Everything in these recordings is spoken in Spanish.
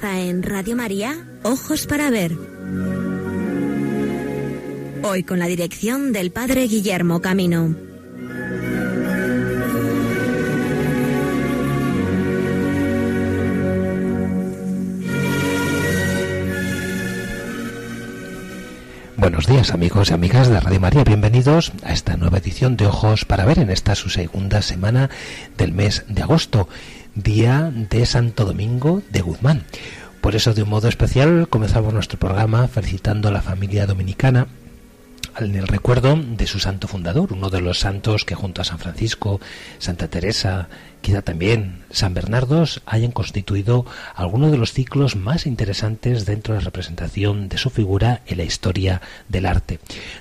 En Radio María, Ojos para Ver. Hoy con la dirección del Padre Guillermo Camino. Buenos días amigos y amigas de Radio María, bienvenidos a esta nueva edición de Ojos para Ver en esta su segunda semana del mes de agosto, día de Santo Domingo de Guzmán. Por eso de un modo especial comenzamos nuestro programa felicitando a la familia dominicana en el recuerdo de su santo fundador, uno de los santos que junto a San Francisco, Santa Teresa, quizá también San Bernardo hayan constituido algunos de los ciclos más interesantes dentro de la representación de su figura en la historia del arte.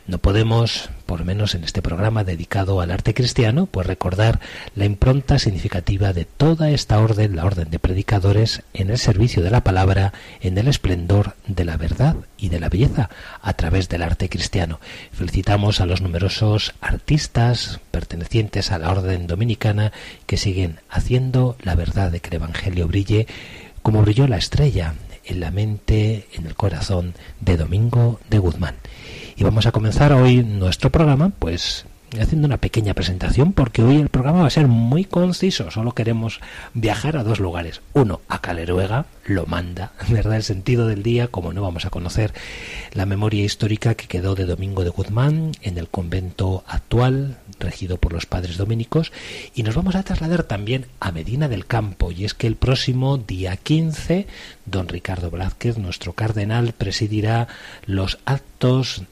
No podemos, por menos en este programa dedicado al arte cristiano, pues recordar la impronta significativa de toda esta orden, la orden de predicadores, en el servicio de la palabra, en el esplendor de la verdad y de la belleza a través del arte cristiano. Felicitamos a los numerosos artistas pertenecientes a la orden dominicana que siguen haciendo la verdad de que el Evangelio brille como brilló la estrella en la mente, en el corazón de Domingo de Guzmán. Y vamos a comenzar hoy nuestro programa, pues haciendo una pequeña presentación porque hoy el programa va a ser muy conciso. Solo queremos viajar a dos lugares. Uno, a Caleruega, lo manda, ¿verdad? El sentido del día, como no vamos a conocer la memoria histórica que quedó de Domingo de Guzmán en el convento actual, regido por los padres dominicos, y nos vamos a trasladar también a Medina del Campo, y es que el próximo día 15, don Ricardo Blázquez, nuestro cardenal, presidirá los actos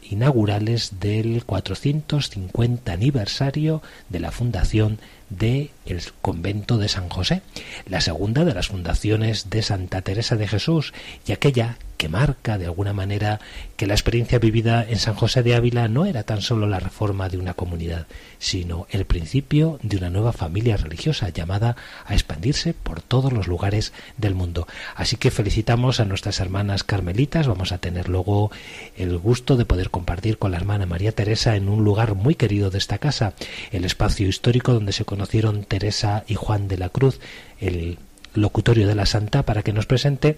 inaugurales del 450 aniversario de la fundación del el convento de San José, la segunda de las fundaciones de Santa Teresa de Jesús y aquella que marca de alguna manera que la experiencia vivida en San José de Ávila no era tan solo la reforma de una comunidad, sino el principio de una nueva familia religiosa llamada a expandirse por todos los lugares del mundo. Así que felicitamos a nuestras hermanas carmelitas, vamos a tener luego el gusto de poder compartir con la hermana María Teresa en un lugar muy querido de esta casa, el espacio histórico donde se conocieron Teresa y Juan de la Cruz, el locutorio de la Santa, para que nos presente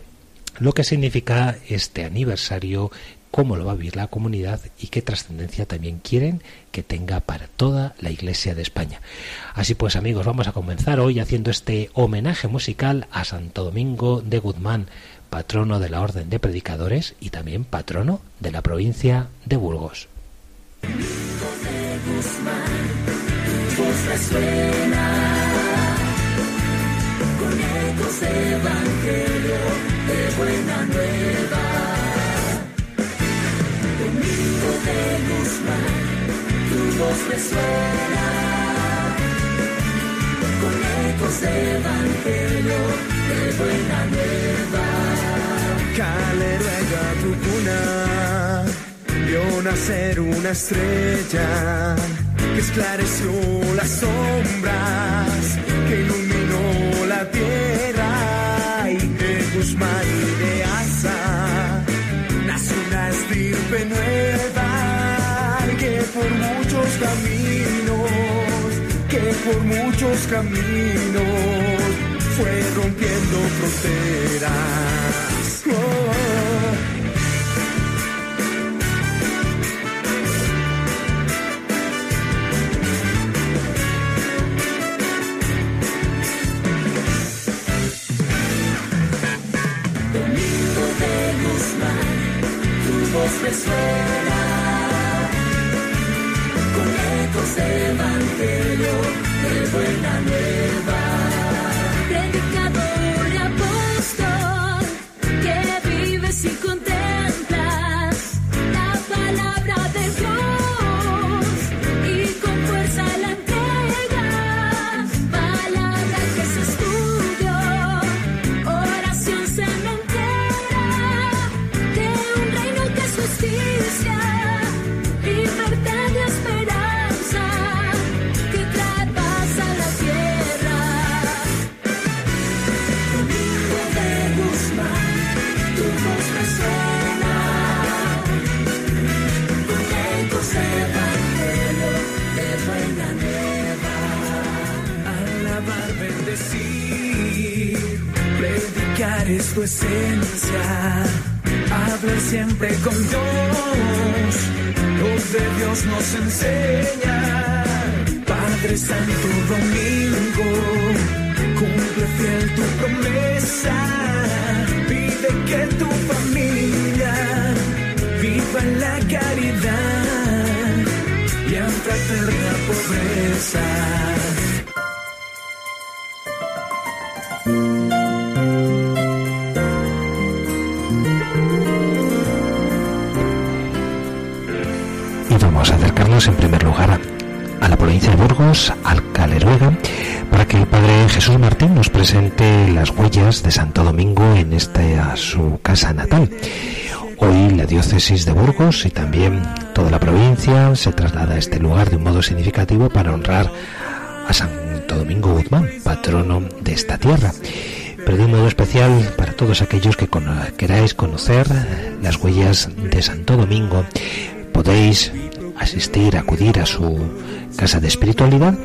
lo que significa este aniversario, cómo lo va a vivir la comunidad y qué trascendencia también quieren que tenga para toda la Iglesia de España. Así pues amigos, vamos a comenzar hoy haciendo este homenaje musical a Santo Domingo de Guzmán, patrono de la Orden de Predicadores y también patrono de la provincia de Burgos. Tu voz resuena con ecos de evangelio de buena nueva. Caleruega tu cuna, vio nacer una estrella que esclareció las sombras, que iluminó la tierra Guzmán y de Asa nace una estirpe nueva que por muchos caminos, que por muchos caminos fue rompiendo fronteras. Voz resuena con ecos de evangelio de buena nueva. decir, predicar es tu esencia, hablar siempre con Dios, lo de Dios nos enseña. Padre Santo Domingo, cumple fiel tu promesa, pide que tu familia viva en la caridad y en fraterna pobreza. En primer lugar a, la provincia de Burgos, al Caleruega, para que el Padre Jesús Martín nos presente las huellas de Santo Domingo en esta su casa natal. Hoy la diócesis de Burgos y también toda la provincia se traslada a este lugar de un modo significativo para honrar a Santo Domingo Guzmán, patrono de esta tierra. Pero de un modo especial para todos aquellos que queráis conocer las huellas de Santo Domingo, podéis asistir, acudir a su casa de espiritualidad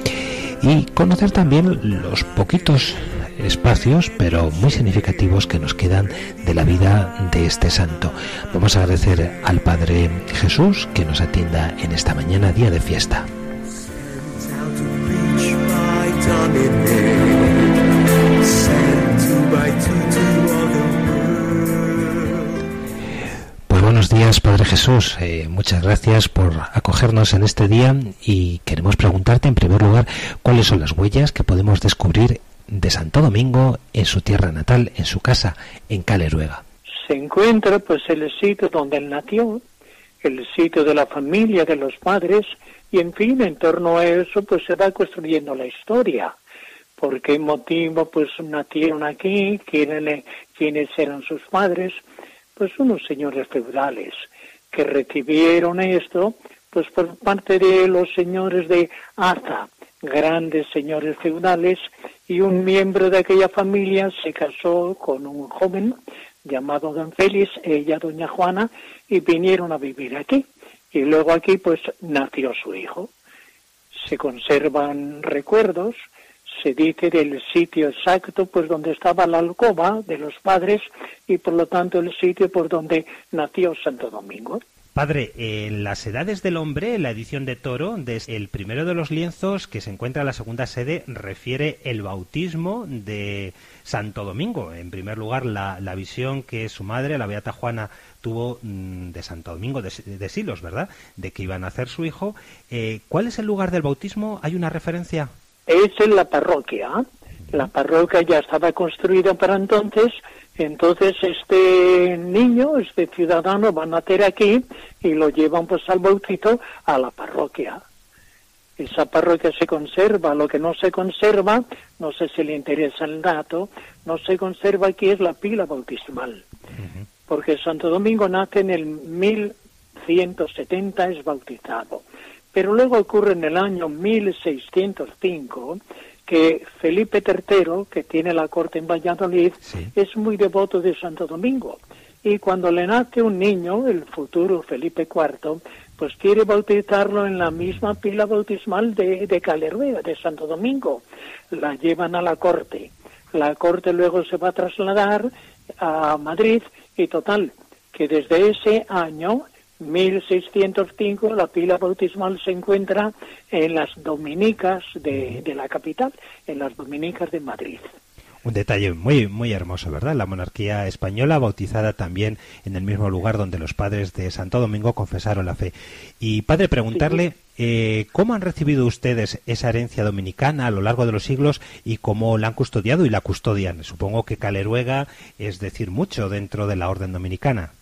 y conocer también los poquitos espacios, pero muy significativos que nos quedan de la vida de este santo. Vamos a agradecer al Padre Jesús que nos atienda en esta mañana, día de fiesta. Padre Jesús. Eh, muchas gracias por acogernos en este día y queremos preguntarte en primer lugar cuáles son las huellas que podemos descubrir de Santo Domingo en su tierra natal, en su casa, en Caleruega. se encuentra pues el sitio donde él nació, el sitio de la familia, de los padres, y en fin, en torno a eso pues se va construyendo la historia. ¿Por qué motivo pues nacieron aquí? ¿Quiénes, quiénes eran sus padres? Pues unos señores feudales que recibieron esto pues por parte de los señores de Aza, grandes señores feudales, y un miembro de aquella familia se casó con un joven llamado don Félix, ella doña Juana, y vinieron a vivir aquí. Y luego aquí pues nació su hijo. Se conservan recuerdos, se dice del sitio exacto pues donde estaba la alcoba de los padres y por lo tanto el sitio por donde nació Santo Domingo. Padre, en las edades del hombre, la edición de Toro, desde el primero de los lienzos que se encuentra en la segunda sede, refiere el bautismo de Santo Domingo. En primer lugar, la, la visión que su madre, la Beata Juana, tuvo mm, de Santo Domingo de, de Silos, ¿verdad? De que iba a nacer su hijo. Eh, ¿Cuál es el lugar del bautismo? ¿Hay una referencia? Es en la parroquia. La parroquia ya estaba construida para entonces, entonces este niño, este ciudadano va a nacer aquí y lo llevan pues al bautizo a la parroquia. Esa parroquia se conserva, lo que no se conserva, no sé si le interesa el dato, no se conserva aquí es la pila bautismal, porque Santo Domingo nace en el 1170, es bautizado. Pero luego ocurre en el año 1605 que Felipe III, que tiene la corte en Valladolid, Sí. es muy devoto de Santo Domingo. Y cuando le nace un niño, el futuro Felipe IV, pues quiere bautizarlo en la misma pila bautismal de, de de Santo Domingo. La llevan a la corte. La corte luego se va a trasladar a Madrid y total, que desde ese año 1605 la pila bautismal se encuentra en las dominicas de, de la capital, en las dominicas de Madrid. Un detalle muy, muy hermoso, ¿verdad? La monarquía española bautizada también en el mismo lugar donde los padres de Santo Domingo confesaron la fe. Y padre, preguntarle eh, cómo han recibido ustedes esa herencia dominicana a lo largo de los siglos y cómo la han custodiado y la custodian. Supongo que Caleruega es decir mucho dentro de la orden dominicana.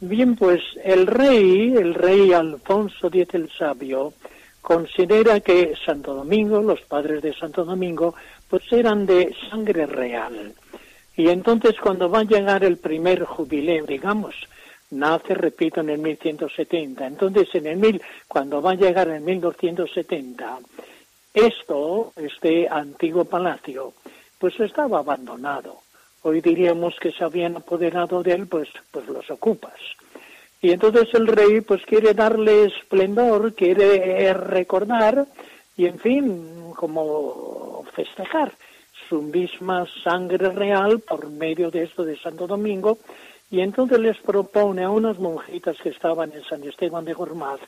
Bien, pues el rey, el rey Alfonso X el Sabio, considera que Santo Domingo, los padres de Santo Domingo, pues eran de sangre real. Y entonces cuando va a llegar el primer jubileo, digamos, nace, repito, en el 1170, entonces en el mil, cuando va a llegar en 1270, esto, este antiguo palacio, pues estaba abandonado. Hoy diríamos que se habían apoderado de él, pues, pues los ocupas. Y entonces el rey pues quiere darle esplendor, quiere recordar y en fin, como festejar su misma sangre real por medio de esto de Santo Domingo y entonces les propone a unas monjitas que estaban en San Esteban de Gormaz,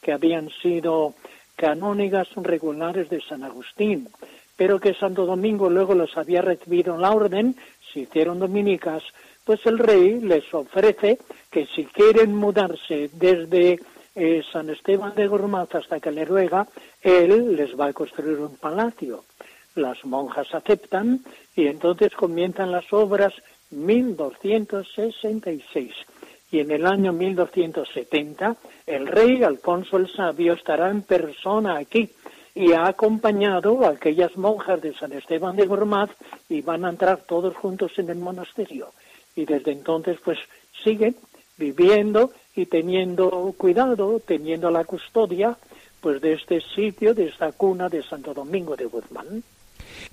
que habían sido canónigas regulares de San Agustín, pero que Santo Domingo luego los había recibido en la orden, hicieron dominicas, pues el rey les ofrece que si quieren mudarse desde eh, San Esteban de Gormaz hasta Caleruega, él les va a construir un palacio. Las monjas aceptan y entonces comienzan las obras 1266. Y en el año 1270 el rey Alfonso el Sabio estará en persona aquí y ha acompañado a aquellas monjas de San Esteban de Gormaz y van a entrar todos juntos en el monasterio. Y desde entonces pues siguen viviendo y teniendo cuidado, teniendo la custodia pues de este sitio, de esta cuna de Santo Domingo de Guzmán.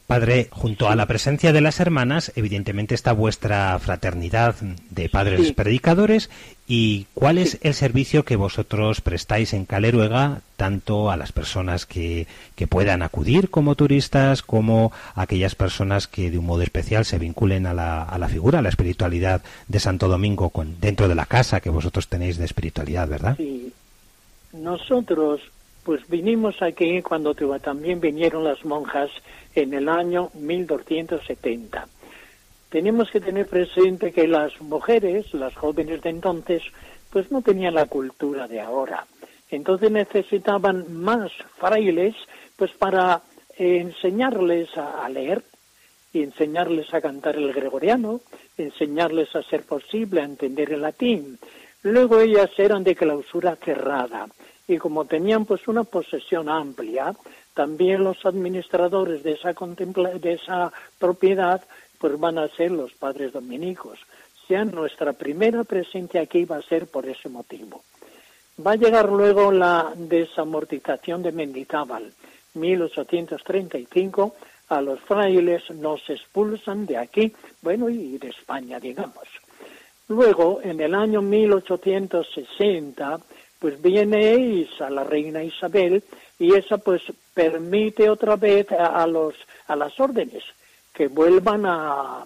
Padre, junto a la presencia de las hermanas, evidentemente está vuestra fraternidad de padres Sí. predicadores. ¿Y cuál es el servicio que vosotros prestáis en Caleruega, tanto a las personas que, que puedan acudir como turistas, como a aquellas personas que de un modo especial se vinculen a la, a la figura, a la espiritualidad de Santo Domingo, con, dentro de la casa que vosotros tenéis de espiritualidad, ¿verdad? Sí. Nosotros, pues vinimos aquí cuando también vinieron las monjas en el año 1270. Tenemos que tener presente que las mujeres, las jóvenes de entonces, pues no tenían la cultura de ahora. Entonces necesitaban más frailes, pues para enseñarles a, a leer y enseñarles a cantar el gregoriano, enseñarles a ser posible a entender el latín. Luego ellas eran de clausura cerrada y como tenían pues una posesión amplia, también los administradores de esa de esa propiedad pues van a ser los padres dominicos. Sea, nuestra primera presencia aquí va a ser por ese motivo. Va a llegar luego la desamortización de Mendizábal, 1835, a los frailes nos expulsan de aquí, bueno, y de España, digamos. Luego, en el año 1860, pues viene Isa, la reina Isabel, y esa pues permite otra vez a, a los, a las órdenes que vuelvan a,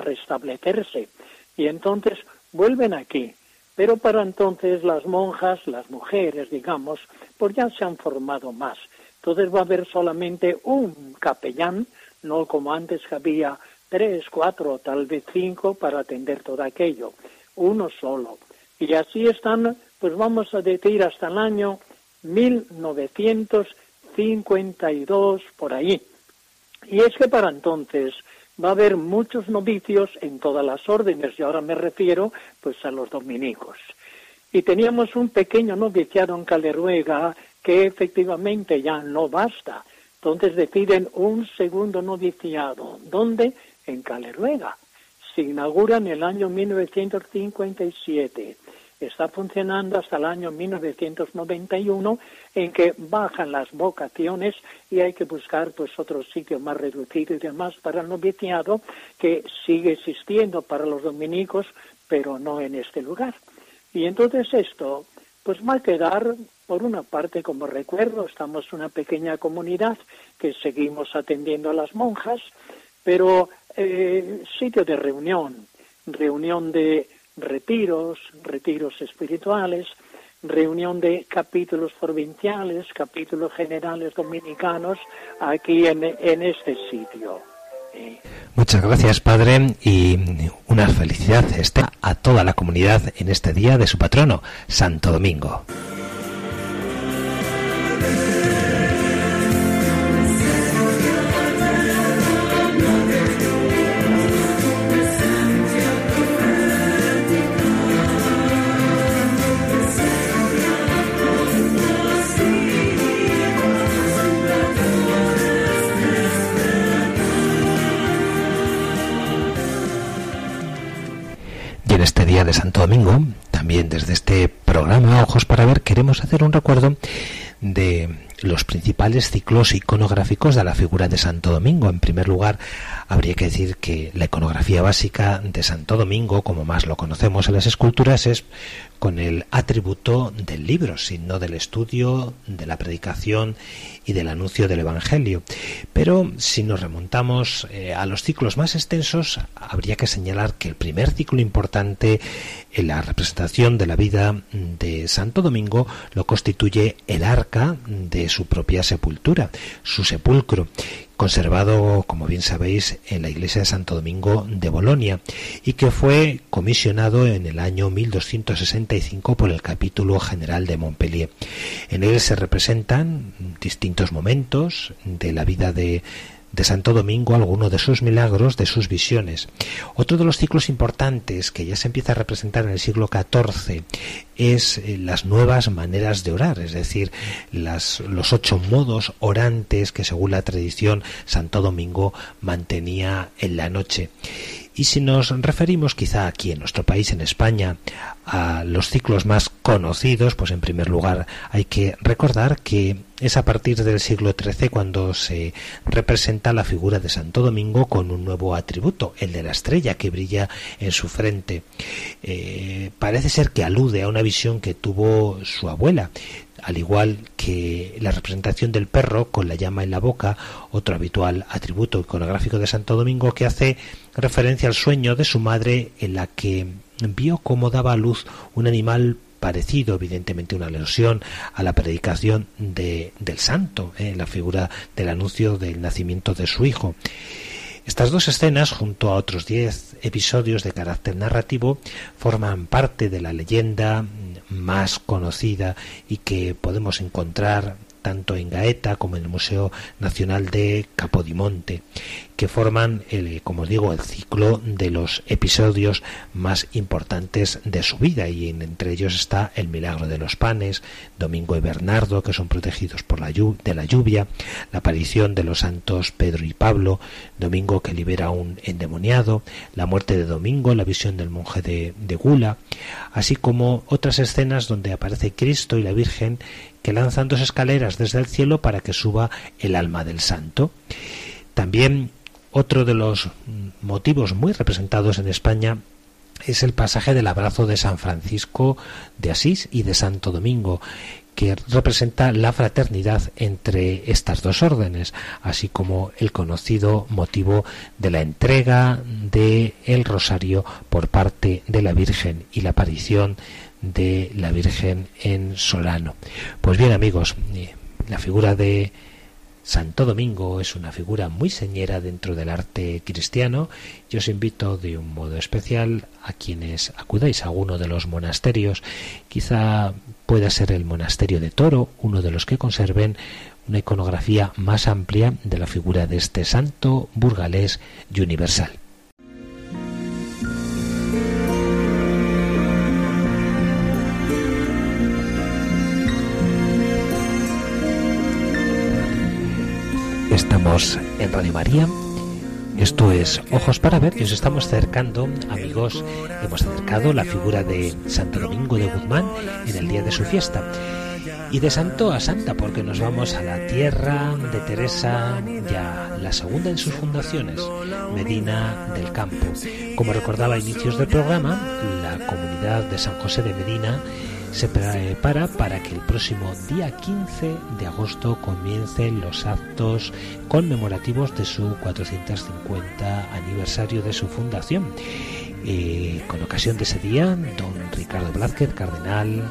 restablecerse. Y entonces vuelven aquí. Pero para entonces las monjas, las mujeres, digamos, pues ya se han formado más. Entonces va a haber solamente un capellán, no como antes había tres, cuatro tal vez cinco para atender todo aquello. Uno solo. Y así están, pues vamos a decir, hasta el año 1952, por ahí. Y es que para entonces va a haber muchos novicios en todas las órdenes, y ahora me refiero pues a los dominicos. Y teníamos un pequeño noviciado en Caleruega que efectivamente ya no basta. Entonces deciden un segundo noviciado. ¿Dónde? En Caleruega. Se inaugura en el año 1957. Está funcionando hasta el año 1991 en que bajan las vocaciones y hay que buscar pues otro sitio más reducido y demás para el noviciado que sigue existiendo para los dominicos pero no en este lugar. Y entonces esto pues va a quedar por una parte como recuerdo, estamos una pequeña comunidad que seguimos atendiendo a las monjas, pero eh, sitio de reunión, reunión de retiros, retiros espirituales, reunión de capítulos provinciales, capítulos generales dominicanos aquí en, en este sitio. Eh, Muchas gracias, Padre, y una felicidad esté a toda la comunidad en este día de su patrono, Santo Domingo. De Santo Domingo, también desde este programa Ojos para Ver, queremos hacer un recuerdo de los principales ciclos iconográficos de la figura de Santo Domingo. En primer lugar, habría que decir que la iconografía básica de Santo Domingo, como más lo conocemos en las esculturas, es con el atributo del libro, sino del estudio, de la predicación y del anuncio del Evangelio. Pero si nos remontamos eh, a los ciclos más extensos, habría que señalar que el primer ciclo importante en la representación de la vida de Santo Domingo lo constituye el arca de su propia sepultura, su sepulcro, conservado, como bien sabéis, en la iglesia de Santo Domingo de Bolonia y que fue comisionado en el año 1265 por el capítulo general de Montpellier. En él se representan distintos momentos de la vida de de Santo Domingo alguno de sus milagros, de sus visiones. Otro de los ciclos importantes que ya se empieza a representar en el siglo XIV es eh, las nuevas maneras de orar, es decir, las, los ocho modos orantes que según la tradición Santo Domingo mantenía en la noche. Y si nos referimos quizá aquí en nuestro país, en España, a los ciclos más conocidos, pues en primer lugar hay que recordar que es a partir del siglo XIII cuando se representa la figura de Santo Domingo con un nuevo atributo, el de la estrella que brilla en su frente. Eh, parece ser que alude a una visión que tuvo su abuela al igual que la representación del perro con la llama en la boca, otro habitual atributo iconográfico de Santo Domingo que hace referencia al sueño de su madre en la que vio cómo daba a luz un animal parecido, evidentemente una alusión a la predicación de, del santo, en ¿eh? la figura del anuncio del nacimiento de su hijo. Estas dos escenas, junto a otros diez episodios de carácter narrativo, forman parte de la leyenda más conocida y que podemos encontrar tanto en Gaeta como en el Museo Nacional de Capodimonte, que forman, el, como os digo, el ciclo de los episodios más importantes de su vida y entre ellos está el milagro de los panes, Domingo y Bernardo, que son protegidos por la de la lluvia, la aparición de los santos Pedro y Pablo, Domingo que libera a un endemoniado, la muerte de Domingo, la visión del monje de, de Gula, así como otras escenas donde aparece Cristo y la Virgen que lanzan dos escaleras desde el cielo para que suba el alma del santo. También otro de los motivos muy representados en España es el pasaje del abrazo de San Francisco de Asís y de Santo Domingo, que representa la fraternidad entre estas dos órdenes, así como el conocido motivo de la entrega de el rosario por parte de la Virgen y la aparición de la Virgen en Solano. Pues bien amigos, eh, la figura de Santo Domingo es una figura muy señera dentro del arte cristiano y os invito de un modo especial a quienes acudáis a alguno de los monasterios, quizá pueda ser el monasterio de Toro, uno de los que conserven una iconografía más amplia de la figura de este santo burgalés y universal. Estamos en Radio María. Esto es Ojos para Ver y os estamos acercando, amigos, hemos acercado la figura de Santo Domingo de Guzmán en el día de su fiesta. Y de santo a santa, porque nos vamos a la tierra de Teresa, ya la segunda en sus fundaciones, Medina del Campo. Como recordaba a inicios del programa, la comunidad de San José de Medina se prepara para que el próximo día 15 de agosto comiencen los actos conmemorativos de su 450 aniversario de su fundación. Eh, con ocasión de ese día, don Ricardo Blázquez, cardenal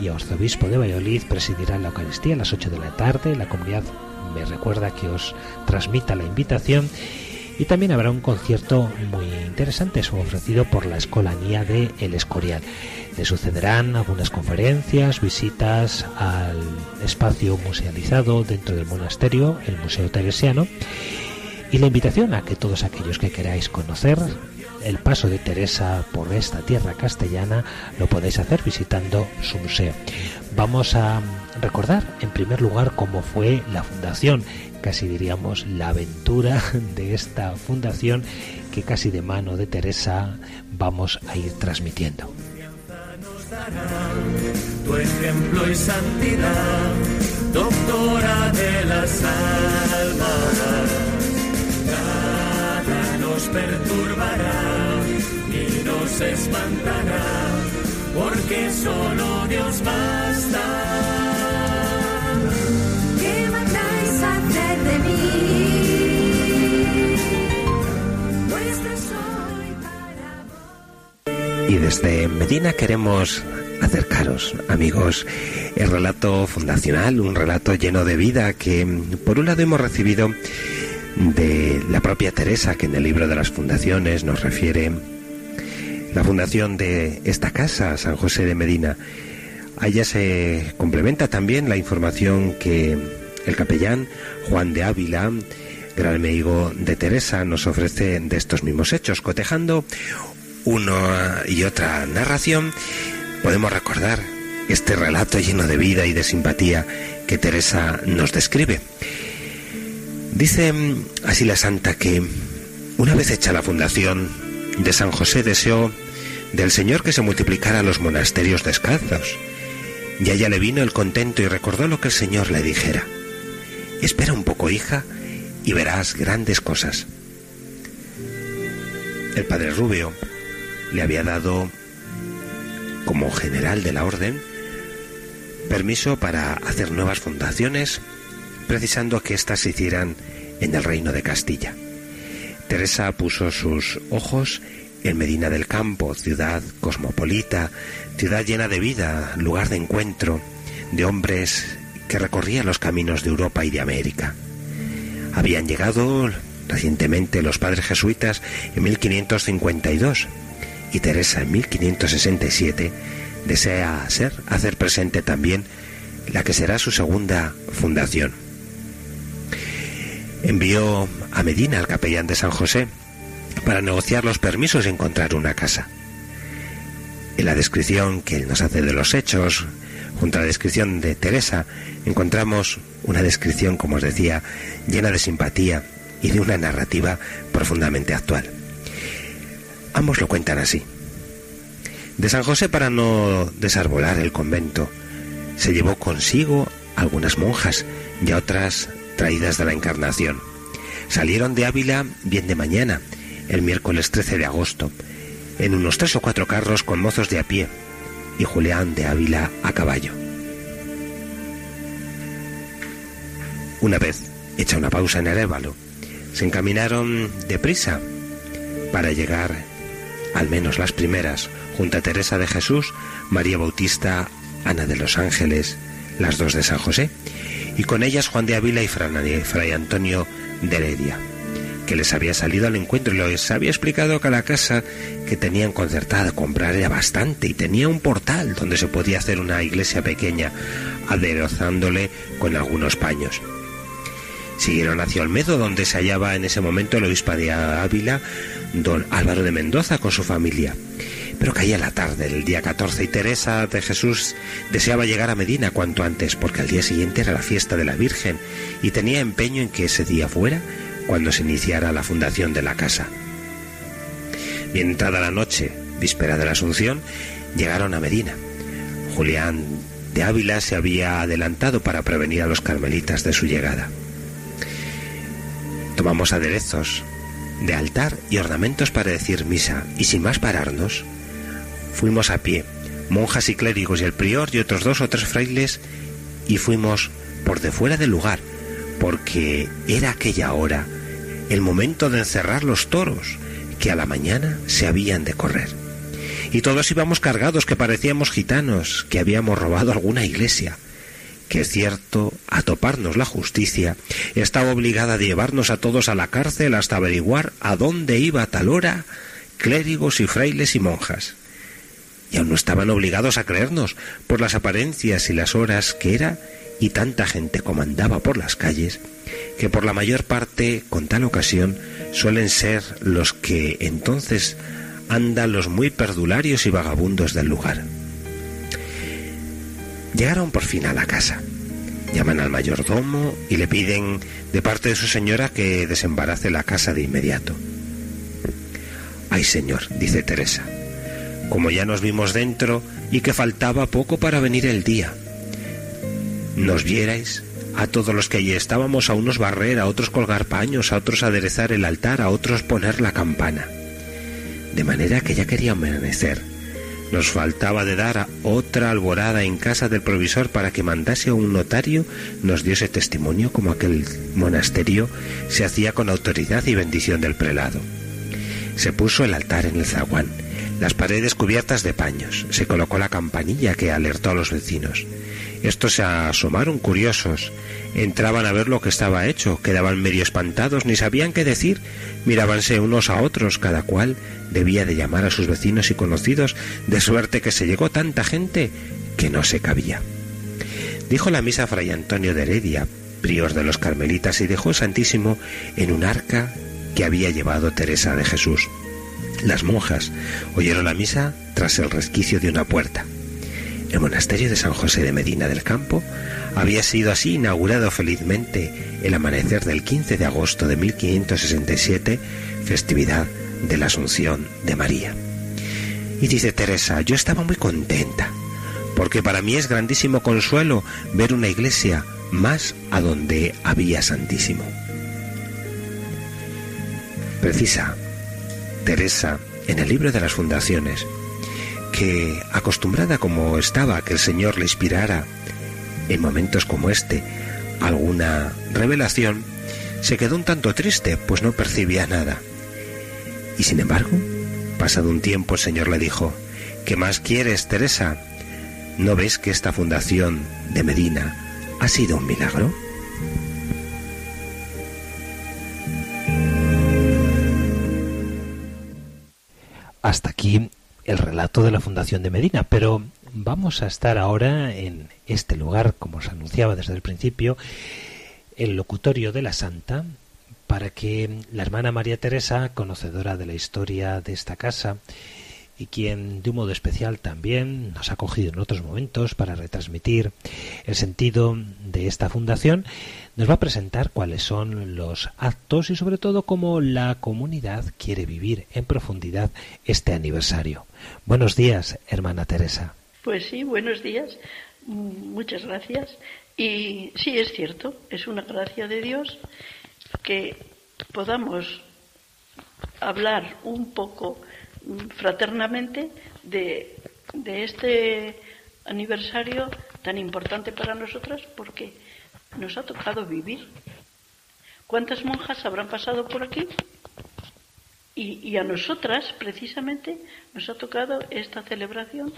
y arzobispo de Valladolid, presidirá la Eucaristía a las 8 de la tarde. La comunidad me recuerda que os transmita la invitación y también habrá un concierto muy interesante ofrecido por la Escolanía de El Escorial. Le sucederán algunas conferencias, visitas al espacio musealizado dentro del monasterio, el Museo Teresiano, y la invitación a que todos aquellos que queráis conocer el paso de Teresa por esta tierra castellana lo podéis hacer visitando su museo. Vamos a recordar en primer lugar cómo fue la fundación, casi diríamos la aventura de esta fundación que casi de mano de Teresa vamos a ir transmitiendo tu ejemplo y santidad doctora de. Nos perturbará ni nos espantará, porque solo Dios basta. ¿Qué mandáis hacer de mí? Vuestra soy para vos. Y desde Medina queremos acercaros, amigos, el relato fundacional, un relato lleno de vida que por un lado hemos recibido de la propia Teresa, que en el libro de las fundaciones nos refiere la fundación de esta casa, San José de Medina. A ella se complementa también la información que el capellán Juan de Ávila, gran amigo de Teresa, nos ofrece de estos mismos hechos, cotejando una y otra narración podemos recordar este relato lleno de vida y de simpatía que Teresa nos describe. Dice mm, así la santa que una vez hecha la fundación de San José deseó del Señor que se multiplicara los monasterios descalzos. Y a ella le vino el contento y recordó lo que el Señor le dijera. Espera un poco, hija, y verás grandes cosas. El padre Rubio le había dado como general de la orden, permiso para hacer nuevas fundaciones, precisando que éstas se hicieran en el reino de Castilla. Teresa puso sus ojos en Medina del Campo, ciudad cosmopolita, ciudad llena de vida, lugar de encuentro de hombres que recorrían los caminos de Europa y de América. Habían llegado recientemente los padres jesuitas en 1552 y Teresa en 1567 desea hacer presente también la que será su segunda fundación. Envió a Medina al capellán de San José para negociar los permisos y encontrar una casa. En la descripción que él nos hace de los hechos, junto a la descripción de Teresa, encontramos una descripción, como os decía, llena de simpatía y de una narrativa profundamente actual. Ambos lo cuentan así. De San José para no desarbolar el convento, se llevó consigo algunas monjas y a otras traídas de la Encarnación. Salieron de Ávila bien de mañana, el miércoles 13 de agosto, en unos tres o cuatro carros con mozos de a pie y Julián de Ávila a caballo. Una vez hecha una pausa en Arévalo, se encaminaron deprisa para llegar, al menos las primeras, junto a Teresa de Jesús, María Bautista, Ana de los Ángeles, las dos de San José, y con ellas Juan de Ávila y Fray Antonio de Heredia, que les había salido al encuentro y les había explicado que la casa que tenían concertada comprar era bastante y tenía un portal donde se podía hacer una iglesia pequeña, aderezándole con algunos paños. Siguieron hacia Olmedo, donde se hallaba en ese momento el obispo de Ávila, don Álvaro de Mendoza, con su familia. Pero caía la tarde del día 14 y Teresa de Jesús deseaba llegar a Medina cuanto antes, porque al día siguiente era la fiesta de la Virgen y tenía empeño en que ese día fuera cuando se iniciara la fundación de la casa. Bien entrada la noche, víspera de la Asunción, llegaron a Medina. Julián de Ávila se había adelantado para prevenir a los carmelitas de su llegada. Tomamos aderezos de altar y ornamentos para decir misa, y sin más pararnos, fuimos a pie, monjas y clérigos y el prior y otros dos o tres frailes, y fuimos por de fuera del lugar, porque era aquella hora el momento de encerrar los toros, que a la mañana se habían de correr. Y todos íbamos cargados que parecíamos gitanos, que habíamos robado alguna iglesia, que es cierto, a toparnos la justicia, estaba obligada a llevarnos a todos a la cárcel hasta averiguar a dónde iba a tal hora clérigos y frailes y monjas. Y aún no estaban obligados a creernos por las apariencias y las horas que era y tanta gente comandaba por las calles, que por la mayor parte, con tal ocasión, suelen ser los que entonces andan los muy perdularios y vagabundos del lugar. Llegaron por fin a la casa. Llaman al mayordomo y le piden de parte de su señora que desembarace la casa de inmediato. Ay, señor, dice Teresa, como ya nos vimos dentro y que faltaba poco para venir el día. nos vierais a todos los que allí estábamos, a unos barrer, a otros colgar paños, a otros aderezar el altar, a otros poner la campana. De manera que ya quería amanecer. Nos faltaba de dar otra alborada en casa del provisor para que mandase a un notario, nos diese testimonio como aquel monasterio se hacía con autoridad y bendición del prelado. Se puso el altar en el zaguán, las paredes cubiertas de paños, se colocó la campanilla que alertó a los vecinos. Estos se asomaron curiosos, entraban a ver lo que estaba hecho, quedaban medio espantados, ni sabían qué decir, mirábanse unos a otros, cada cual debía de llamar a sus vecinos y conocidos, de suerte que se llegó tanta gente que no se cabía. Dijo la misa Fray Antonio de Heredia, prior de los carmelitas, y dejó el Santísimo en un arca que había llevado Teresa de Jesús. Las monjas oyeron la misa tras el resquicio de una puerta. El monasterio de San José de Medina del Campo había sido así inaugurado felizmente el amanecer del 15 de agosto de 1567, festividad de la Asunción de María. Y dice Teresa, yo estaba muy contenta, porque para mí es grandísimo consuelo ver una iglesia más a donde había Santísimo. Precisa Teresa en el libro de las fundaciones que, acostumbrada como estaba a que el Señor le inspirara en momentos como este alguna revelación, se quedó un tanto triste, pues no percibía nada. Y sin embargo, pasado un tiempo, el Señor le dijo, ¿qué más quieres, Teresa? ¿No ves que esta fundación de Medina ha sido un milagro? Aquí el relato de la fundación de Medina, pero vamos a estar ahora en este lugar, como os anunciaba desde el principio, el locutorio de la Santa, para que la hermana María Teresa, conocedora de la historia de esta casa, y quien de un modo especial también nos ha cogido en otros momentos para retransmitir el sentido de esta fundación, nos va a presentar cuáles son los actos y sobre todo cómo la comunidad quiere vivir en profundidad este aniversario. Buenos días, hermana Teresa. Pues sí, buenos días. Muchas gracias. Y sí, es cierto, es una gracia de Dios que podamos hablar un poco fraternamente de, de este aniversario tan importante para nosotras porque nos ha tocado vivir. ¿Cuántas monjas habrán pasado por aquí? Y, a nosotras, precisamente, nos ha tocado esta celebración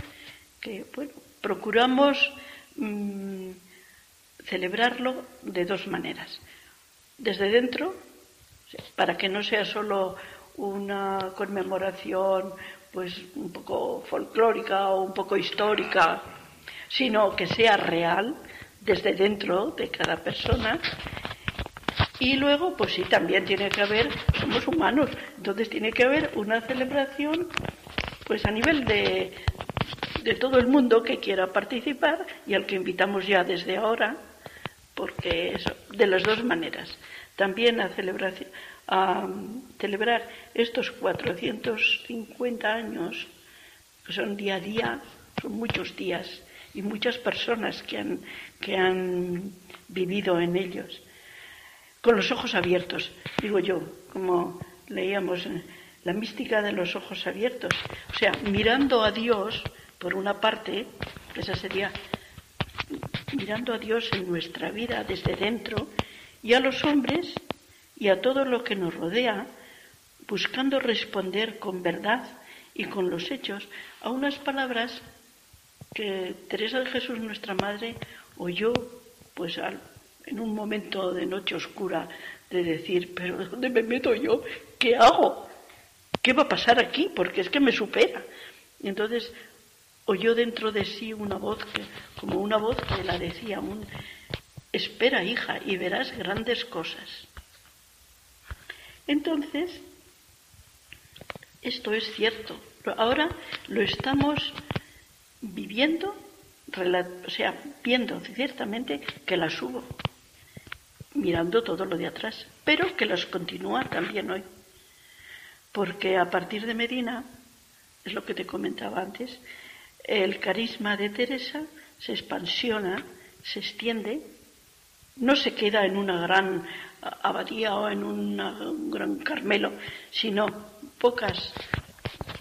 que, bueno, procuramos mmm, celebrarlo de dos maneras. Desde dentro, para que no sea solo una conmemoración pues un poco folclórica o un poco histórica, sino que sea real desde dentro de cada persona. Y luego, pues sí, también tiene que haber, somos humanos, entonces tiene que haber una celebración pues a nivel de, de todo el mundo que quiera participar y al que invitamos ya desde ahora, porque eso, de las dos maneras. También a celebración, a celebrar estos 450 años, que son día a día, son muchos días y muchas personas que han, que han vivido en ellos, con los ojos abiertos, digo yo, como leíamos la mística de los ojos abiertos, o sea, mirando a Dios, por una parte, esa sería mirando a Dios en nuestra vida desde dentro, y a los hombres y a todo lo que nos rodea, buscando responder con verdad y con los hechos a unas palabras que Teresa de Jesús, nuestra madre, oyó pues al, en un momento de noche oscura de decir, pero ¿dónde me meto yo? ¿Qué hago? ¿Qué va a pasar aquí? Porque es que me supera. Y entonces oyó dentro de sí una voz que, como una voz que la decía, un, espera hija y verás grandes cosas. Entonces, esto es cierto. Ahora lo estamos viviendo, o sea, viendo ciertamente que las hubo, mirando todo lo de atrás, pero que las continúa también hoy. Porque a partir de Medina, es lo que te comentaba antes, el carisma de Teresa se expansiona, se extiende, no se queda en una gran abadía o en una- un gran Carmelo, sino pocas,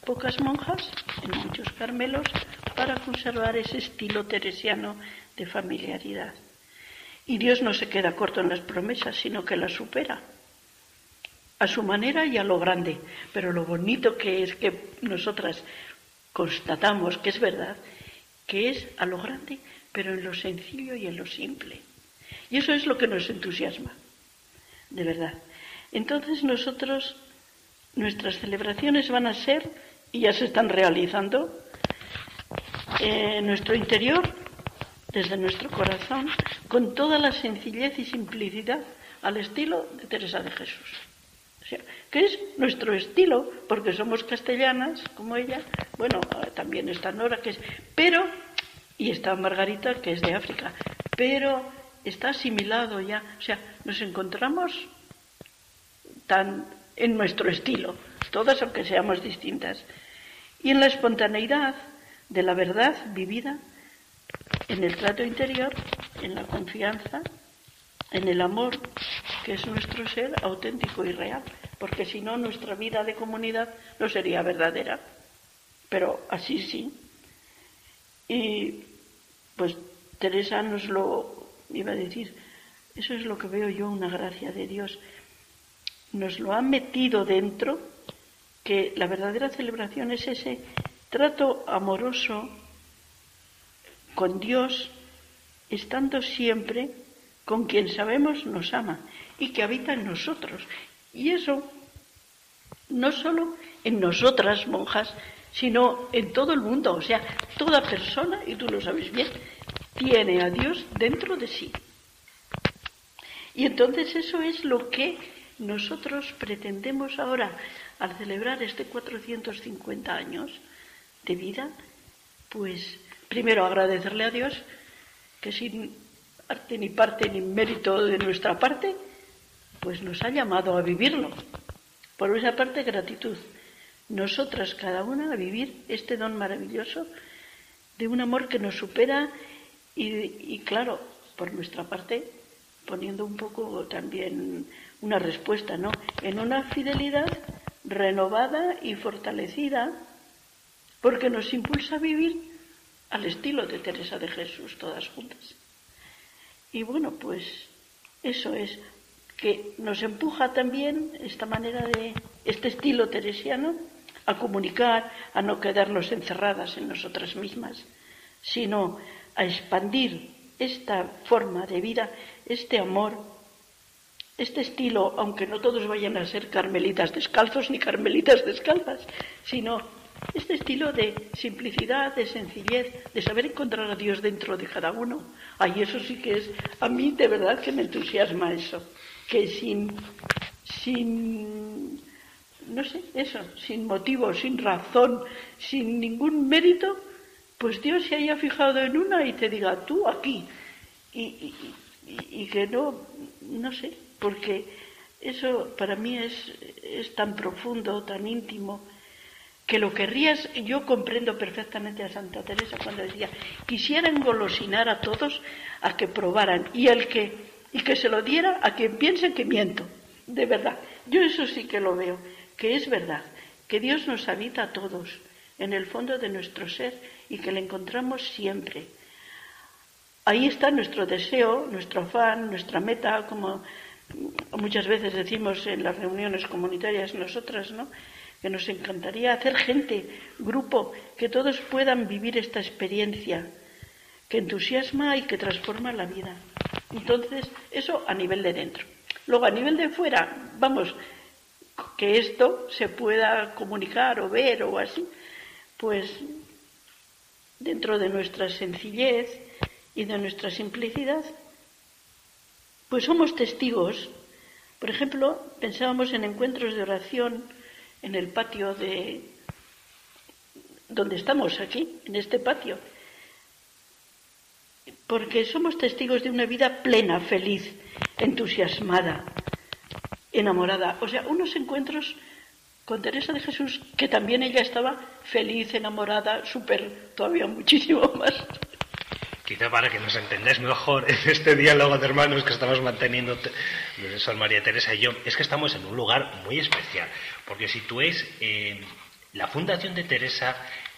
pocas monjas en muchos Carmelos para conservar ese estilo teresiano de familiaridad. Y Dios no se queda corto en las promesas, sino que las supera a su manera y a lo grande. Pero lo bonito que es que nosotras constatamos que es verdad, que es a lo grande, pero en lo sencillo y en lo simple. Y eso es lo que nos entusiasma, de verdad. Entonces nosotros, nuestras celebraciones van a ser, y ya se están realizando, eh, nuestro interior, desde nuestro corazón, con toda la sencillez y simplicidad al estilo de Teresa de Jesús. O sea, que es nuestro estilo, porque somos castellanas, como ella, bueno, eh, también está Nora, que es, pero, y está Margarita, que es de África, pero está asimilado ya, o sea, nos encontramos tan en nuestro estilo, todas aunque seamos distintas, y en la espontaneidad de la verdad vivida, en el trato interior, en la confianza, en el amor, que es nuestro ser auténtico y real, porque si no nuestra vida de comunidad no sería verdadera. Pero así sí. Y pues Teresa nos lo iba a decir, eso es lo que veo yo, una gracia de Dios. Nos lo ha metido dentro, que la verdadera celebración es ese trato amoroso con Dios, estando siempre con quien sabemos nos ama y que habita en nosotros. Y eso no solo en nosotras, monjas, sino en todo el mundo. O sea, toda persona, y tú lo sabes bien, tiene a Dios dentro de sí. Y entonces eso es lo que nosotros pretendemos ahora, al celebrar este 450 años de vida, pues primero agradecerle a Dios que sin arte ni parte ni mérito de nuestra parte, pues nos ha llamado a vivirlo. Por esa parte, gratitud. Nosotras, cada una, a vivir este don maravilloso de un amor que nos supera y, y claro, por nuestra parte, poniendo un poco también una respuesta, ¿no? En una fidelidad renovada y fortalecida, porque nos impulsa a vivir al estilo de Teresa de Jesús, todas juntas. Y bueno, pues eso es que nos empuja también esta manera de, este estilo teresiano, a comunicar, a no quedarnos encerradas en nosotras mismas, sino a expandir esta forma de vida, este amor, este estilo, aunque no todos vayan a ser carmelitas descalzos ni carmelitas descalzas, sino este estilo de simplicidad, de sencillez, de saber encontrar a Dios dentro de cada uno. Ay, eso sí que es, a mí de verdad que me entusiasma eso, que sin, sin, no sé, eso, sin motivo, sin razón, sin ningún mérito, pues Dios se haya fijado en una y te diga, tú aquí. Y, y, y- y que no, no sé, porque eso para mí es, es tan profundo, tan íntimo, que lo querrías, yo comprendo perfectamente a Santa Teresa cuando decía, quisiera engolosinar a todos a que probaran y el que y que se lo diera a quien piense que miento, de verdad. Yo eso sí que lo veo, que es verdad, que Dios nos habita a todos en el fondo de nuestro ser y que le encontramos siempre. Ahí está nuestro deseo, nuestro afán, nuestra meta, como muchas veces decimos en las reuniones comunitarias nosotras, ¿no? Que nos encantaría hacer gente, grupo, que todos puedan vivir esta experiencia que entusiasma y que transforma la vida. Entonces, eso a nivel de dentro. Luego, a nivel de fuera, vamos, que esto se pueda comunicar o ver o así, pues dentro de nuestra sencillez y de nuestra simplicidad, pues somos testigos. Por ejemplo, pensábamos en encuentros de oración en el patio de donde estamos aquí, en este patio, porque somos testigos de una vida plena, feliz, entusiasmada, enamorada. O sea, unos encuentros con Teresa de Jesús, que también ella estaba feliz, enamorada, súper, todavía muchísimo más. Quizá para que nos entendáis mejor en este diálogo de hermanos que estamos manteniendo San María Teresa y yo, es que estamos en un lugar muy especial, porque si tú es eh, la fundación de Teresa,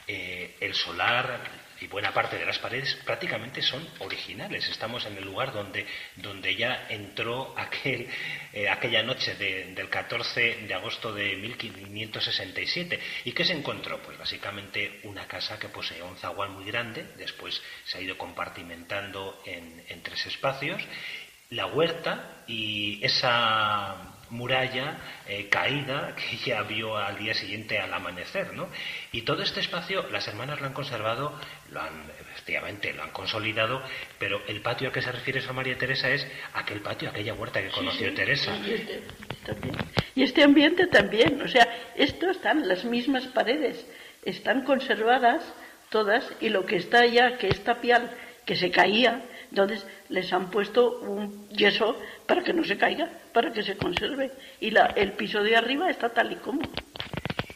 eh, el solar, y buena parte de las paredes prácticamente son originales. Estamos en el lugar donde, donde ya entró aquel, eh, aquella noche del 14 de agosto de 1567. ¿Y qué se encontró? Pues básicamente una casa que posee un zaguán muy grande, después se ha ido compartimentando en, en tres espacios, la huerta y esa muralla eh, caída que ella vio al día siguiente al amanecer, ¿no? Y todo este espacio las hermanas lo han conservado, lo han efectivamente lo han consolidado, pero el patio a que se refiere San María Teresa es aquel patio, aquella huerta que conoció Teresa. Y este, y este ambiente también, o sea, esto están las mismas paredes, están conservadas todas y lo que está allá, que es tapial, que se caía, entonces les han puesto un yeso para que no se caiga, para que se conserve. Y la, el piso de arriba está tal y como.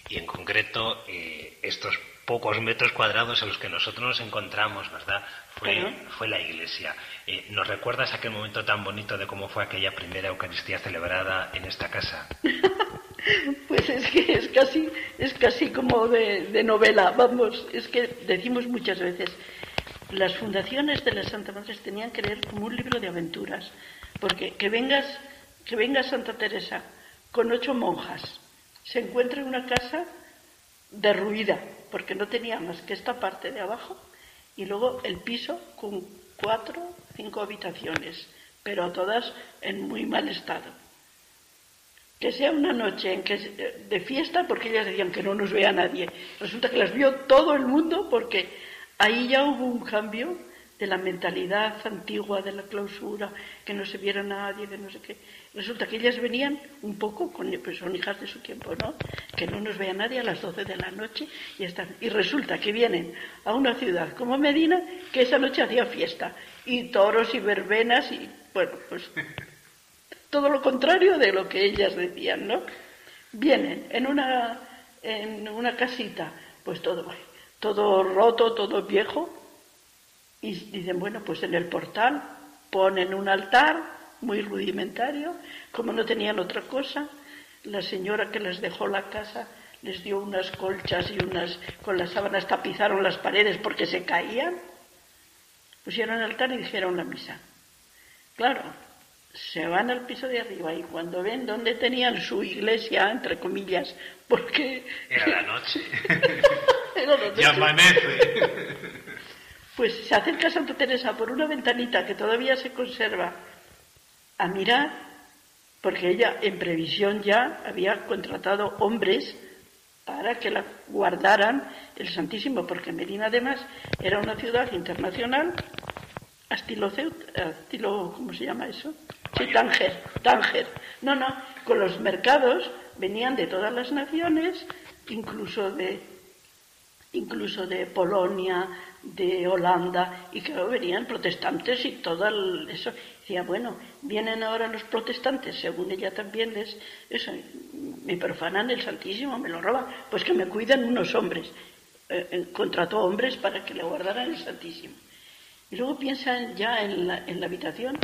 Y en concreto, eh, estos pocos metros cuadrados en los que nosotros nos encontramos, ¿verdad? Fue, fue la iglesia. Eh, ¿Nos recuerdas aquel momento tan bonito de cómo fue aquella primera Eucaristía celebrada en esta casa? pues es que es casi, es casi como de, de novela, vamos, es que decimos muchas veces, las fundaciones de las Santa Madres tenían que leer como un libro de aventuras, porque que que venga Santa Teresa con ocho monjas, se encuentra en una casa derruida, porque no tenía más que esta parte de abajo, y luego el piso con cuatro, cinco habitaciones, pero todas en muy mal estado. Que sea una noche en que de fiesta, porque ellas decían que no nos vea nadie. Resulta que las vio todo el mundo porque Ahí ya hubo un cambio de la mentalidad antigua de la clausura, que no se viera nadie, que no sé qué. Resulta que ellas venían un poco, con, pues son hijas de su tiempo, ¿no? Que no nos vea nadie a las 12 de la noche y están. Y resulta que vienen a una ciudad como Medina, que esa noche hacía fiesta, y toros y verbenas, y bueno, pues todo lo contrario de lo que ellas decían, ¿no? Vienen en una, en una casita, pues todo, todo roto, todo viejo. Y dicen, bueno, pues en el portal ponen un altar muy rudimentario, como no tenían otra cosa. La señora que les dejó la casa les dio unas colchas y unas, con las sábanas tapizaron las paredes porque se caían. Pusieron el altar y dijeron la misa. Claro, se van al piso de arriba y cuando ven dónde tenían su iglesia, entre comillas, porque... Era la noche. Y amanece. Pues se acerca Santa Teresa por una ventanita que todavía se conserva a mirar, porque ella en previsión ya había contratado hombres para que la guardaran el Santísimo, porque Medina además era una ciudad internacional, estilo, estilo ¿cómo se llama eso? Sí, Tánger, Tánger. No, no, con los mercados venían de todas las naciones, incluso de incluso de Polonia, de Holanda, y que venían protestantes y todo eso. Decía, bueno, vienen ahora los protestantes, según ella también les, eso, me profanan el Santísimo, me lo roban, pues que me cuidan unos hombres. Eh, eh, contrató hombres para que le guardaran el Santísimo. Y luego piensan ya en la, en la habitación,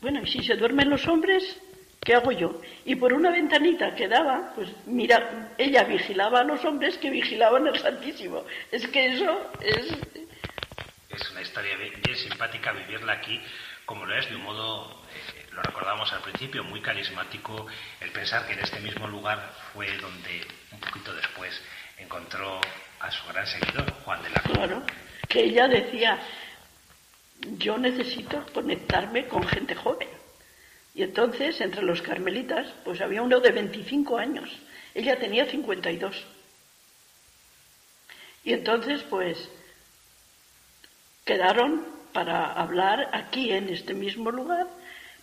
bueno, y si se duermen los hombres, ¿Qué hago yo? Y por una ventanita que daba, pues mira, ella vigilaba a los hombres que vigilaban al Santísimo. Es que eso es... Es una historia bien, simpática vivirla aquí, como lo es, de un modo, eh, lo recordamos al principio, muy carismático, el pensar que en este mismo lugar fue donde, un poquito después, encontró a su gran seguidor, Juan de la Cruz. Claro, que ella decía, yo necesito conectarme con gente joven y entonces, entre los carmelitas, pues había uno de 25 años. Ella tenía 52. Y entonces, pues, quedaron para hablar aquí, en este mismo lugar,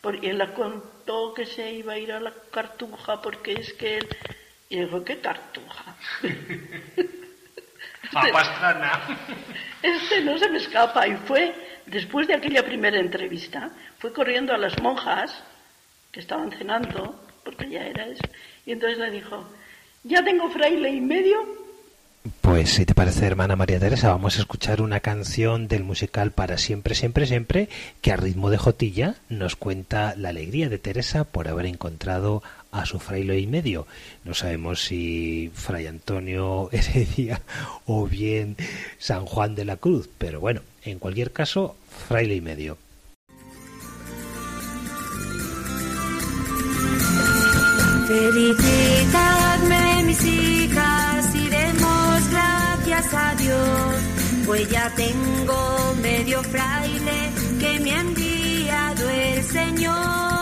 porque él la contó que se iba a ir a la cartuja porque es que él... Y dijo, ¿qué cartuja? este no se me escapa. Y fue, después de aquella primera entrevista, fue corriendo a las monjas que estaban cenando, porque ya era eso, y entonces le dijo, ya tengo fraile y medio Pues si te parece, hermana María Teresa, vamos a escuchar una canción del musical Para siempre, siempre, siempre, que a ritmo de jotilla nos cuenta la alegría de Teresa por haber encontrado a su fraile y medio. No sabemos si Fray Antonio Heredia o bien San Juan de la Cruz, pero bueno, en cualquier caso, fraile y medio. Felicitadme mis hijas y demos gracias a Dios, pues ya tengo medio fraile que me ha enviado el Señor.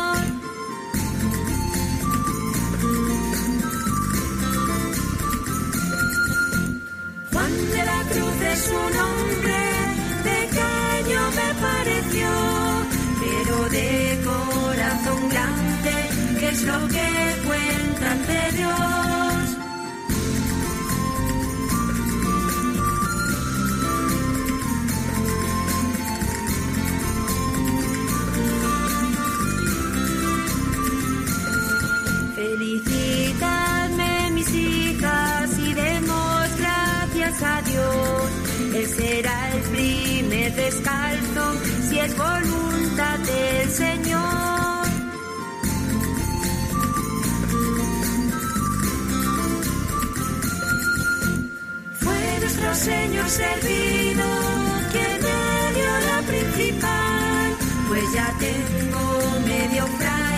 De Cruz es un hombre pequeño me pareció, pero de corazón grande, que es lo que cuentan de Dios. Felicitadme será el primer descalzo si es voluntad del Señor. Fue nuestro Señor servido quien me dio la principal, pues ya tengo medio fraile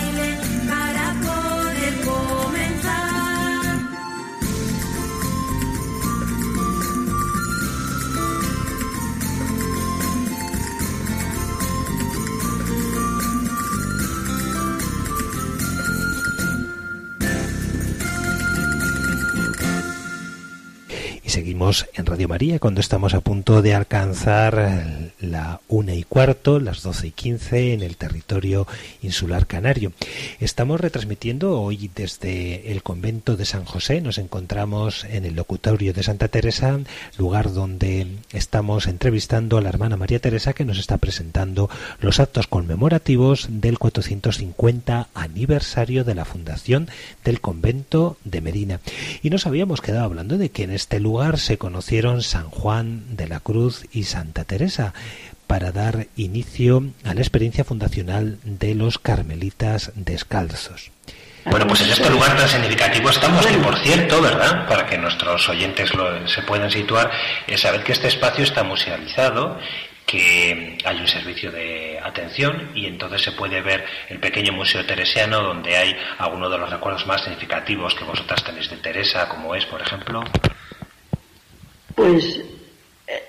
seguimos en Radio María cuando estamos a punto de alcanzar la una y cuarto, las doce y quince en el territorio insular canario. Estamos retransmitiendo hoy desde el convento de San José. Nos encontramos en el locutorio de Santa Teresa, lugar donde estamos entrevistando a la hermana María Teresa que nos está presentando los actos conmemorativos del 450 aniversario de la fundación del convento de Medina. Y nos habíamos quedado hablando de que en este lugar se conocieron San Juan de la Cruz y Santa Teresa para dar inicio a la experiencia fundacional de los carmelitas descalzos. Bueno, pues en este lugar tan significativo estamos, que por cierto, ¿verdad? Para que nuestros oyentes se puedan situar, es saber que este espacio está musealizado, que hay un servicio de atención y entonces se puede ver el pequeño museo teresiano donde hay algunos de los recuerdos más significativos que vosotras tenéis de Teresa, como es, por ejemplo. Pues eh,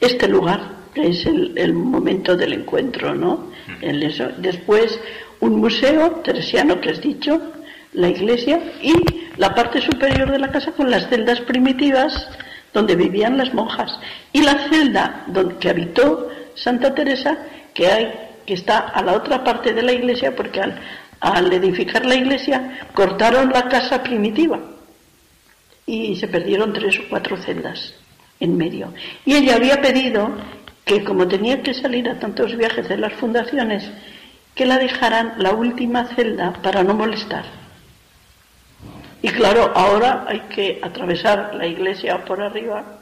este lugar es el, el momento del encuentro, ¿no? El eso. Después un museo teresiano que has dicho, la iglesia y la parte superior de la casa con las celdas primitivas donde vivían las monjas y la celda donde que habitó Santa Teresa que hay que está a la otra parte de la iglesia porque al, al edificar la iglesia cortaron la casa primitiva y se perdieron tres o cuatro celdas en medio. Y ella había pedido que como tenía que salir a tantos viajes de las fundaciones, que la dejaran la última celda para no molestar. Y claro, ahora hay que atravesar la iglesia por arriba,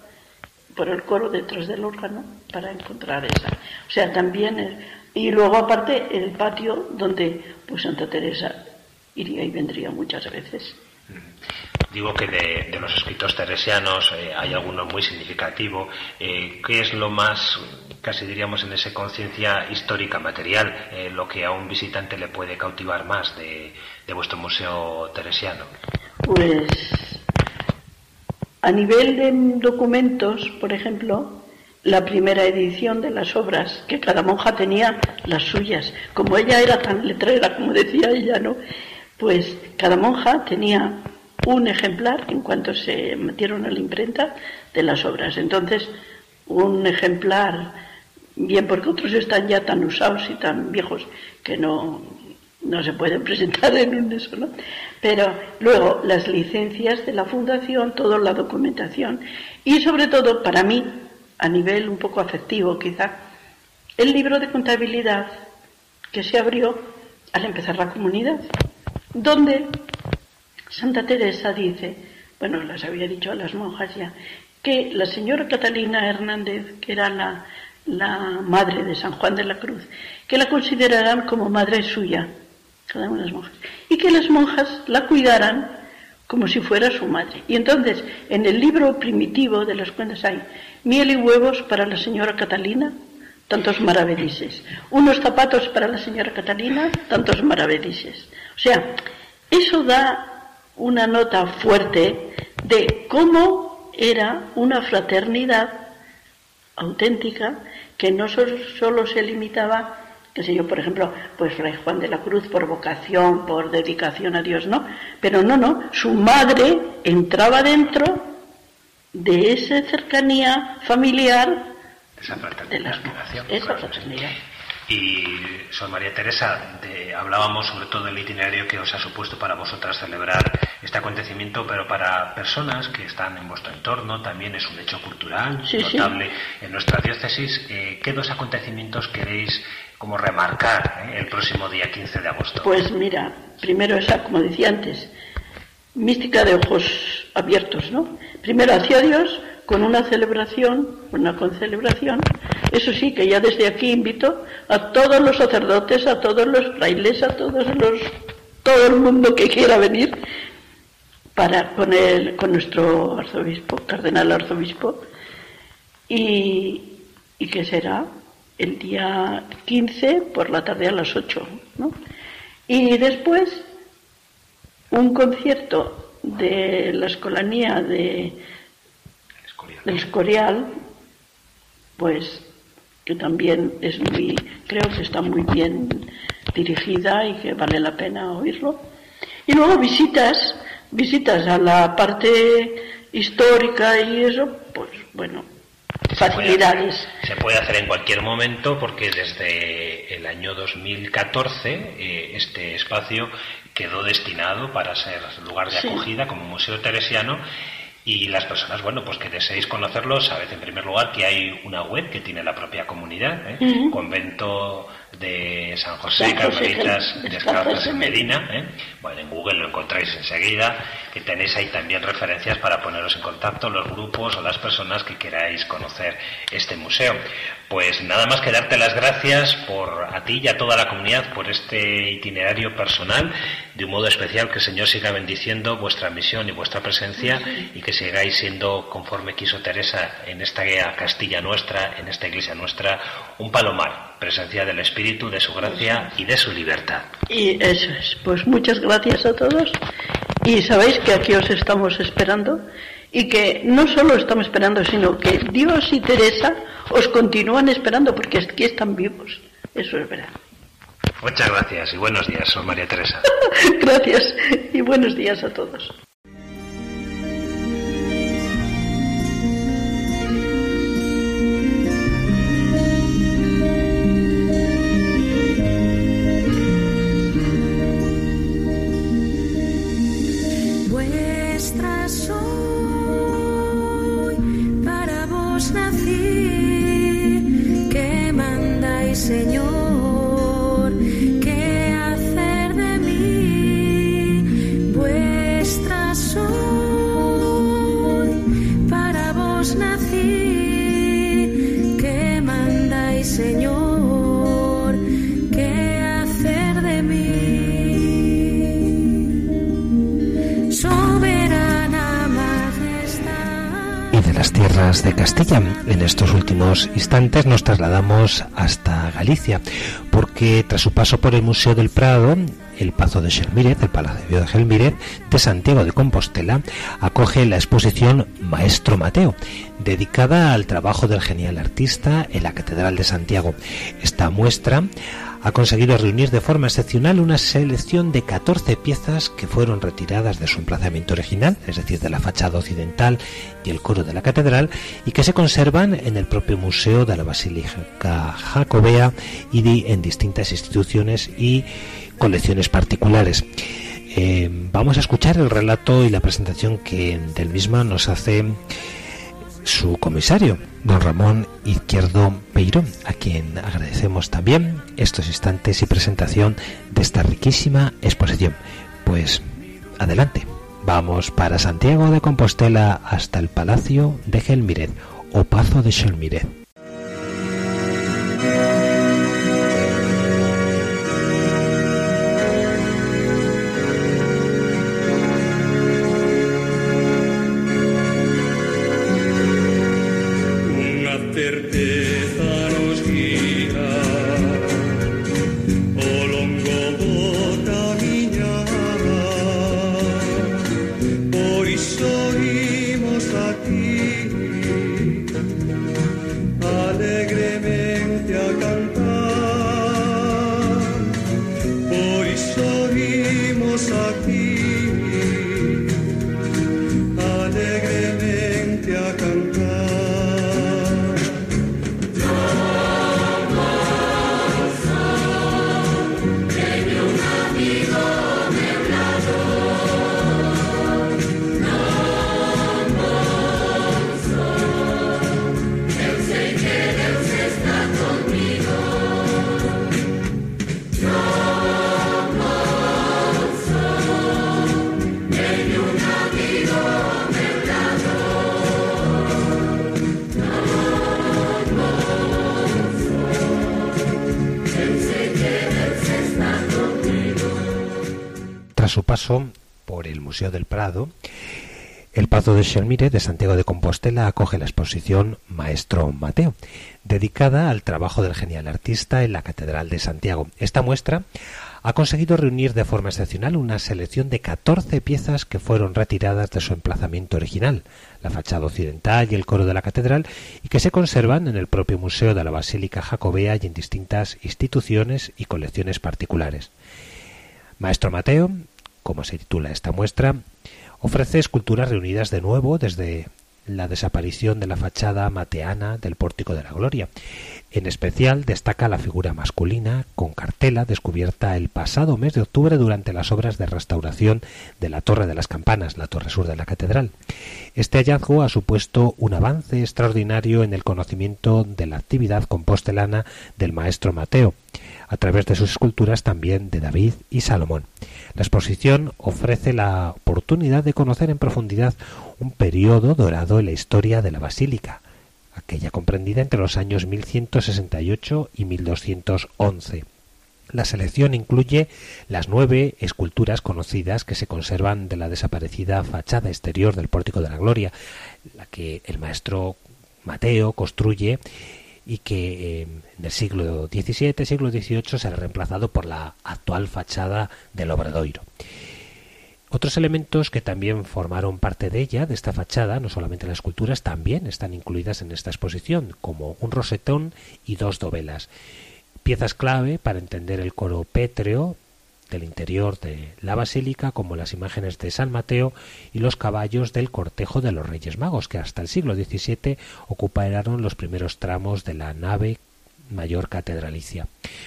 por el coro detrás del órgano, para encontrar esa. O sea, también, y luego aparte el patio donde pues Santa Teresa iría y vendría muchas veces. Digo que de, los escritos teresianos eh, hay alguno muy significativo. Eh, ¿Qué es lo más, casi diríamos, en esa conciencia histórica, material, eh, lo que a un visitante le puede cautivar más de, de vuestro museo teresiano? Pues a nivel de documentos, por ejemplo, la primera edición de las obras, que cada monja tenía las suyas. Como ella era tan letrera, como decía ella, ¿no? Pues cada monja tenía un ejemplar en cuanto se metieron a la imprenta de las obras. Entonces, un ejemplar, bien porque otros están ya tan usados y tan viejos que no, no se pueden presentar en un eso, ¿no? Pero luego las licencias de la fundación, toda la documentación y sobre todo para mí, a nivel un poco afectivo quizá, el libro de contabilidad que se abrió al empezar la comunidad, donde Santa Teresa dice, bueno, las había dicho a las monjas ya, que la señora Catalina Hernández, que era la, la madre de San Juan de la Cruz, que la consideraran como madre suya, cada una de las monjas, y que las monjas la cuidaran como si fuera su madre. Y entonces, en el libro primitivo de las cuentas hay miel y huevos para la señora Catalina, tantos maravedices. Unos zapatos para la señora Catalina, tantos maravedices. O sea, eso da una nota fuerte de cómo era una fraternidad auténtica que no solo se limitaba qué sé yo, por ejemplo, pues Fray Juan de la Cruz por vocación, por dedicación a Dios, ¿no? Pero no, no, su madre entraba dentro de esa cercanía familiar esa de las esa fraternidad. Y, Sor María Teresa, hablábamos sobre todo del itinerario que os ha supuesto para vosotras celebrar este acontecimiento, pero para personas que están en vuestro entorno también es un hecho cultural notable en nuestra diócesis. Eh, ¿Qué dos acontecimientos queréis como remarcar eh, el próximo día 15 de agosto? Pues mira, primero esa, como decía antes, mística de ojos abiertos, ¿no? Primero hacia Dios con una celebración, una concelebración. Eso sí, que ya desde aquí invito a todos los sacerdotes, a todos los frailes, a todos los, todo el mundo que quiera venir para poner con nuestro arzobispo, cardenal arzobispo, y, y que será el día 15 por la tarde a las 8. ¿no? Y después un concierto de la escolanía de, del Escorial, pues que también es muy, creo que está muy bien dirigida y que vale la pena oírlo. Y luego visitas, visitas a la parte histórica y eso, pues bueno, facilidades. Se puede, hacer, en cualquier momento porque desde el año 2014 eh, este espacio quedó destinado para ser lugar de acogida como Museo Teresiano y las personas, bueno, pues que deseéis conocerlo, sabed en primer lugar que hay una web que tiene la propia comunidad, ¿eh? Convento de San José, Carmelitas Descalzas en Medina. ¿eh? Bueno, en Google lo encontráis enseguida, que tenéis ahí también referencias para poneros en contacto los grupos o las personas que queráis conocer este museo. Pues nada más que darte las gracias por a ti y a toda la comunidad por este itinerario personal, de un modo especial que el Señor siga bendiciendo vuestra misión y vuestra presencia y que sigáis siendo, conforme quiso Teresa, en esta Castilla nuestra, en esta iglesia nuestra, un palomar, presencia del Espíritu, de su gracia y de su libertad. Y eso es, pues muchas gracias a todos y sabéis que aquí os estamos esperando y que no solo estamos esperando, sino que Dios y Teresa os continúan esperando porque aquí están vivos. Eso es verdad. Muchas gracias y buenos días, soy María Teresa. gracias y buenos días a todos. Señor. De Castilla. En estos últimos instantes nos trasladamos hasta Galicia, porque tras su paso por el Museo del Prado, el Pazo de Xelmírez, el Palacio de Gelmírez de Santiago de Compostela, acoge la exposición Maestro Mateo, dedicada al trabajo del genial artista en la Catedral de Santiago. Esta muestra ha conseguido reunir de forma excepcional una selección de 14 piezas que fueron retiradas de su emplazamiento original, es decir, de la fachada occidental y el coro de la catedral, y que se conservan en el propio Museo de la Basílica Jacobea y en distintas instituciones y colecciones particulares. Eh, vamos a escuchar el relato y la presentación que del misma nos hace su comisario, don Ramón Izquierdo Peiro, a quien agradecemos también estos instantes y presentación de esta riquísima exposición. Pues adelante, Vamos para Santiago de Compostela hasta el Palacio de Gelmiret o Pazo de Gelmiret. Por el Museo del Prado, el Pazo de Xelmire de Santiago de Compostela acoge la exposición Maestro Mateo, dedicada al trabajo del genial artista en la Catedral de Santiago. Esta muestra ha conseguido reunir de forma excepcional una selección de 14 piezas que fueron retiradas de su emplazamiento original, la fachada occidental y el coro de la catedral, y que se conservan en el propio Museo de la Basílica Jacobea y en distintas instituciones y colecciones particulares. Maestro Mateo como se titula esta muestra, ofrece esculturas reunidas de nuevo desde la desaparición de la fachada mateana del Pórtico de la Gloria. En especial destaca la figura masculina con cartela descubierta el pasado mes de octubre durante las obras de restauración de la Torre de las Campanas, la torre sur de la catedral. Este hallazgo ha supuesto un avance extraordinario en el conocimiento de la actividad compostelana del maestro Mateo, a través de sus esculturas también de David y Salomón. La exposición ofrece la oportunidad de conocer en profundidad un periodo dorado en la historia de la basílica, aquella comprendida entre los años 1168 y 1211. La selección incluye las nueve esculturas conocidas que se conservan de la desaparecida fachada exterior del Pórtico de la Gloria, la que el maestro Mateo construye y que eh, en el siglo XVII, siglo XVIII será reemplazado por la actual fachada del Obradoiro. Otros elementos que también formaron parte de ella, de esta fachada, no solamente las esculturas, también están incluidas en esta exposición, como un rosetón y dos dovelas. Piezas clave para entender el coro pétreo del interior de la basílica, como las imágenes de San Mateo y los caballos del cortejo de los Reyes Magos, que hasta el siglo XVII ocuparon los primeros tramos de la nave mayor catedralicia.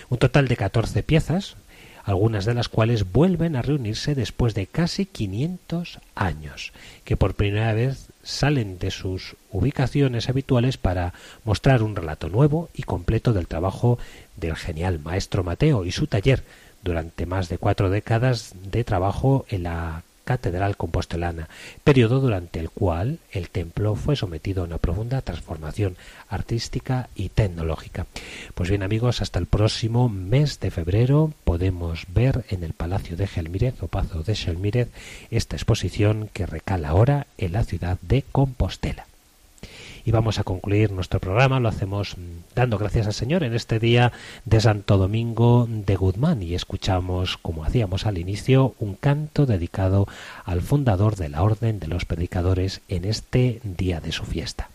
Un total de 14 piezas, algunas de las cuales vuelven a reunirse después de casi 500 años, que por primera vez salen de sus ubicaciones habituales para mostrar un relato nuevo y completo del trabajo del genial maestro Mateo y su taller, durante más de cuatro décadas de trabajo en la Catedral Compostelana, periodo durante el cual el templo fue sometido a una profunda transformación artística y tecnológica. Pues bien amigos, hasta el próximo mes de febrero podemos ver en el Palacio de Gelmírez o Pazo de Gelmírez esta exposición que recala ahora en la ciudad de Compostela y vamos a concluir nuestro programa. Lo hacemos dando gracias al Señor en este día de Santo Domingo de Guzmán y escuchamos, como hacíamos al inicio, un canto dedicado al fundador de la Orden de los Predicadores en este día de su fiesta.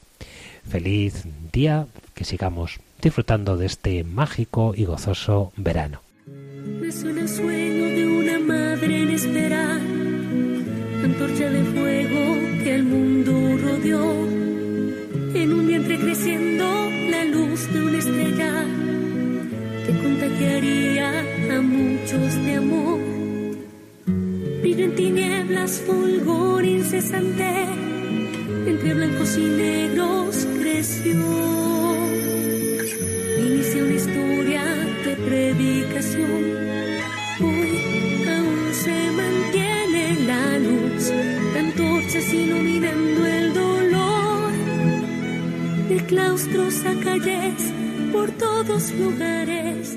Feliz día, que sigamos disfrutando de este mágico y gozoso verano. Sueño de una madre antorcha de fuego que el mundo rodeó muchos de amor. Vive en tinieblas, fulgor incesante, entre blancos y negros creció. Inicia una historia de predicación. Hoy aún se mantiene la luz noches iluminando el dolor, de claustros a calles, por todos lugares,